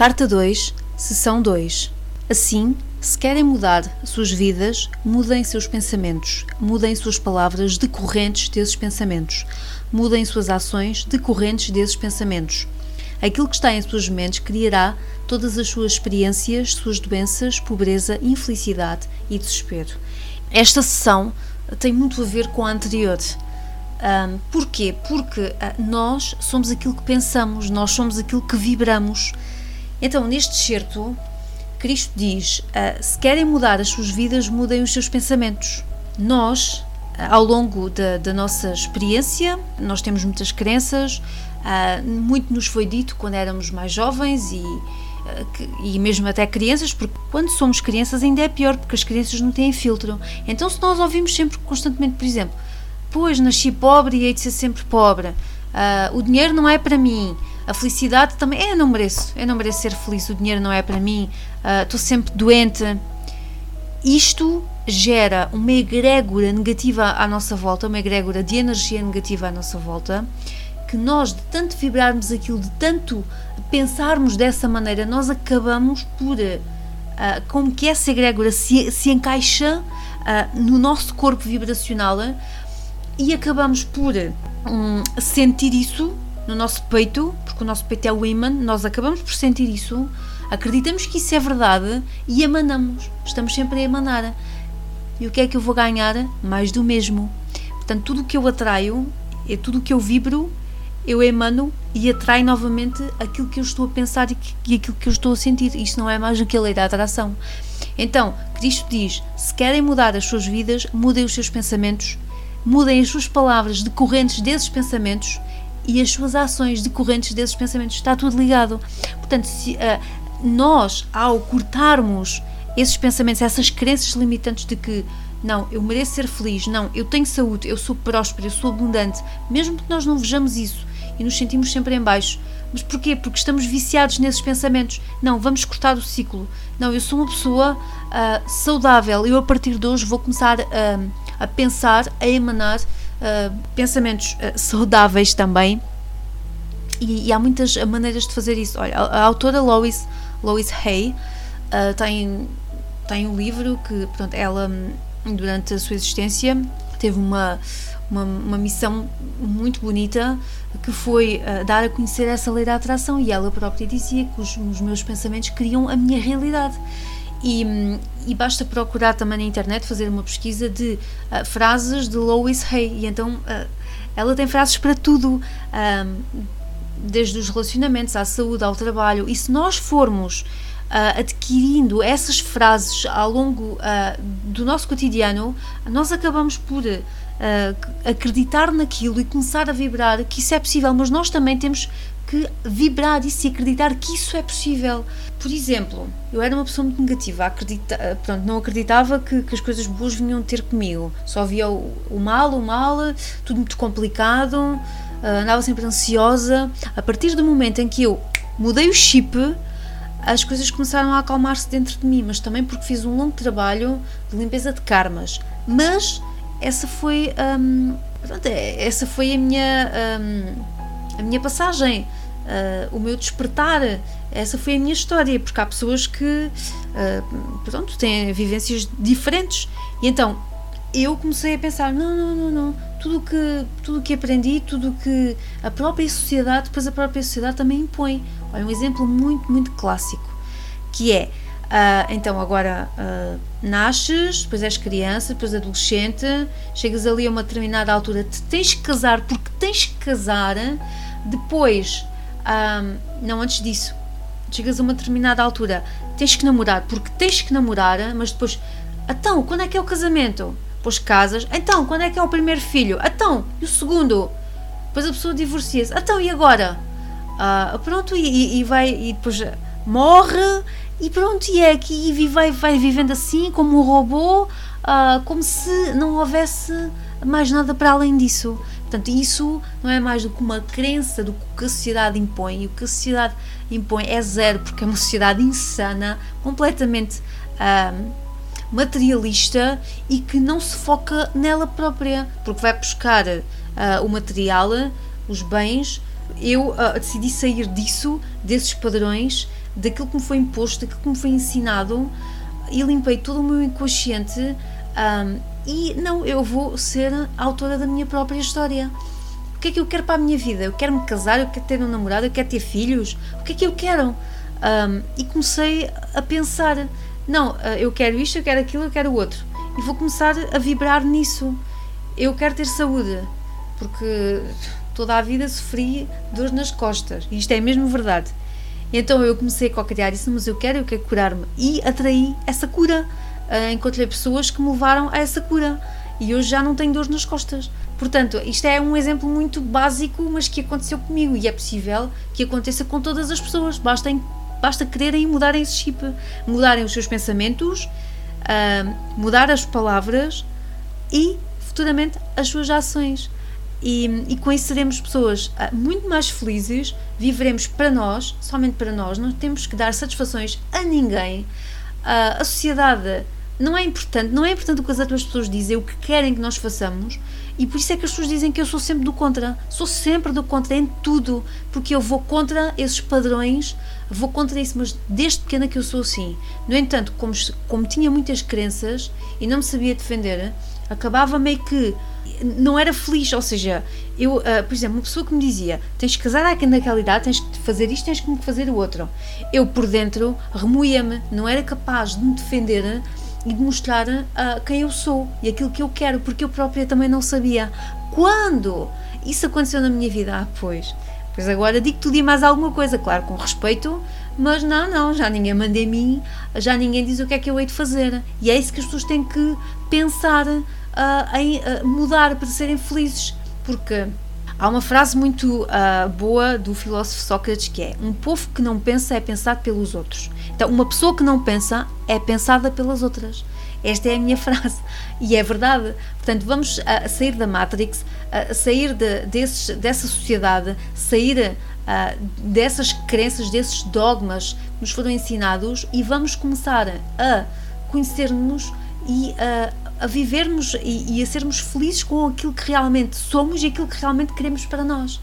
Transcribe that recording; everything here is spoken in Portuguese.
Carta 2, Sessão 2. Assim, se querem mudar suas vidas, mudem seus pensamentos, mudem suas palavras decorrentes desses pensamentos, mudem suas ações decorrentes desses pensamentos. Aquilo que está em suas mentes criará todas as suas experiências, suas doenças, pobreza, infelicidade e desespero. Esta sessão tem muito a ver com a anterior. Um, porquê? Porque uh, nós somos aquilo que pensamos, nós somos aquilo que vibramos. Então, neste certo, Cristo diz: uh, se querem mudar as suas vidas, mudem os seus pensamentos. Nós, uh, ao longo da, da, nossa experiência, nós temos muitas crenças, uh, muito nos foi dito quando éramos mais jovens e, e mesmo até crianças, porque quando somos crianças ainda é pior, porque as crianças não têm filtro. Então, se nós ouvimos sempre constantemente, por exemplo, pois nasci pobre e hei de ser sempre pobre, o dinheiro não é para mim a felicidade também. Eu não mereço, eu não mereço ser feliz, o dinheiro não é para mim, uh, estou sempre doente. Isto gera uma egrégora negativa à nossa volta, uma egrégora de energia negativa à nossa volta, que nós, de tanto vibrarmos aquilo, de tanto pensarmos dessa maneira, nós acabamos por. Uh, como que essa egrégora se, se encaixa uh, no nosso corpo vibracional e acabamos por um, sentir isso no nosso peito, porque o nosso peito é o imã, nós acabamos por sentir isso, acreditamos que isso é verdade e emanamos. Estamos sempre a emanar. E o que é que eu vou ganhar? Mais do mesmo. Portanto, tudo o que eu atraio, é tudo o que eu vibro, eu emano e atrai novamente aquilo que eu estou a pensar e, que, e aquilo que eu estou a sentir. Isto não é mais do que a lei da atração. Então, Cristo diz: se querem mudar as suas vidas, mudem os seus pensamentos, mudem as suas palavras decorrentes desses pensamentos e as suas ações decorrentes desses pensamentos. Está tudo ligado. Portanto, se, uh, nós, ao cortarmos esses pensamentos, essas crenças limitantes de que não, eu mereço ser feliz, não, eu tenho saúde, eu sou próspero, eu sou abundante, mesmo que nós não vejamos isso e nos sentimos sempre em baixo. Mas porquê? Porque estamos viciados nesses pensamentos. Não, vamos cortar o ciclo. Não, eu sou uma pessoa uh, saudável, eu a partir de hoje vou começar uh, a pensar, a emanar uh, pensamentos uh, saudáveis também. E, e, há muitas maneiras de fazer isso. Olha, a, a autora Lois, Lois Hay uh, tem, tem um livro que, pronto, ela, durante a sua existência, teve uma, uma, uma missão muito bonita que foi uh, dar a conhecer essa lei da atração e ela própria dizia que os, os meus pensamentos criam a minha realidade. E, e, basta procurar também na internet fazer uma pesquisa de uh, frases de Lois Hay. E então uh, ela tem frases para tudo desde os relacionamentos à saúde ao trabalho. E se nós formos uh, adquirindo essas frases ao longo do nosso cotidiano nós acabamos por acreditar naquilo e começar a vibrar que isso é possível. Mas nós também temos que vibrar isso e acreditar que isso é possível. Por exemplo, eu era uma pessoa muito negativa, acredita, pronto, não acreditava que, que as coisas boas vinham ter comigo. Só via o, o mal, o mal, tudo muito complicado, uh, andava sempre ansiosa. A partir do momento em que eu mudei o chip, as coisas começaram a acalmar-se dentro de mim, mas também porque fiz um longo trabalho de limpeza de karmas. Mas essa foi, um, pronto, essa foi a minha, um, a minha passagem uh, o meu despertar. Essa foi a minha história, porque há pessoas que uh, pronto, têm vivências diferentes. E então eu comecei a pensar: não, não, não, não. Tudo que, tudo que aprendi, tudo que a própria sociedade, depois a própria sociedade também impõe. Olha, um exemplo muito, muito clássico que é. Uh, então agora nasces, depois és criança, depois adolescente, chegas ali a uma determinada altura, te tens que casar porque tens que casar, depois um, não antes disso. Chegas a uma determinada altura, tens que namorar, porque tens que namorar, mas depois, então, quando é que é o casamento? Depois casas, então, quando é que é o primeiro filho? Então, e o segundo? Depois a pessoa divorcia-se, então, e agora? Uh, pronto, e, e, vai, e depois morre, e pronto, e é aqui, e vai, vai vivendo assim, como um robô, uh, como se não houvesse mais nada para além disso. Portanto, isso não é mais do que uma crença do que a sociedade impõe, e o que a sociedade impõe é zero, porque é uma sociedade insana, completamente uh, materialista e que não se foca nela própria, porque vai buscar uh, o material, os bens. Eu uh, decidi sair disso, desses padrões, daquilo que me foi imposto, daquilo que me foi ensinado e limpei todo o meu inconsciente um, e não, eu vou ser autora da minha própria história. O que é que eu quero para a minha vida? Eu quero me casar, eu quero ter um namorado, eu quero ter filhos. O que é que eu quero? Um, e comecei a pensar: não, ah, eu quero isto, eu quero aquilo, eu quero o outro. E vou começar a vibrar nisso. Eu quero ter saúde, porque toda a vida sofri dores nas costas. E isto é mesmo verdade. Então eu comecei a co-criar isso, mas eu quero, eu quero curar-me. E atraí essa cura. Uh, encontrei pessoas que me levaram a essa cura. E hoje já não tenho dores nas costas. Portanto, isto é um exemplo muito básico, mas que aconteceu comigo. E é possível que aconteça com todas as pessoas. Basta, basta quererem mudarem esse chip, mudarem os seus pensamentos, uh, mudar as palavras e futuramente as suas ações. E, e, seremos pessoas ah, muito mais felizes, viveremos para nós, somente para nós, não temos que dar satisfações a ninguém. Uh, a sociedade não é importante, não é importante o que as outras pessoas dizem, o que querem que nós façamos, e por isso é que as pessoas dizem que eu sou sempre do contra. Sou sempre do contra em tudo, porque eu vou contra esses padrões, vou contra isso, mas desde pequena que eu sou assim. No entanto, como, como tinha muitas crenças e não me sabia defender, acabava meio que não era feliz, ou seja, eu, uh, por exemplo, uma pessoa que me dizia tens que casar naquela idade, tens que fazer isto, tens que fazer o outro. Eu por dentro remoía-me, não era capaz de me defender e de mostrar uh, quem eu sou e aquilo que eu quero, porque eu própria também não sabia. Quando isso aconteceu na minha vida? Ah, pois. Pois agora digo tudo e mais alguma coisa, claro, com respeito, mas não, não, já ninguém manda em mim, já ninguém diz o que é que eu hei de fazer. E é isso que as pessoas têm que pensar uh, em uh, mudar para serem felizes, porque há uma frase muito uh, boa do filósofo Sócrates que é: Um povo que não pensa é pensado pelos outros. Então, uma pessoa que não pensa é pensada pelas outras. Esta é a minha frase e é verdade. Portanto, vamos uh, sair da Matrix, uh, sair de, desses, dessa sociedade, sair dessas crenças, desses dogmas que nos foram ensinados e vamos começar a conhecer-nos e a, a vivermos e, e a sermos felizes com aquilo que realmente somos e aquilo que realmente queremos para nós.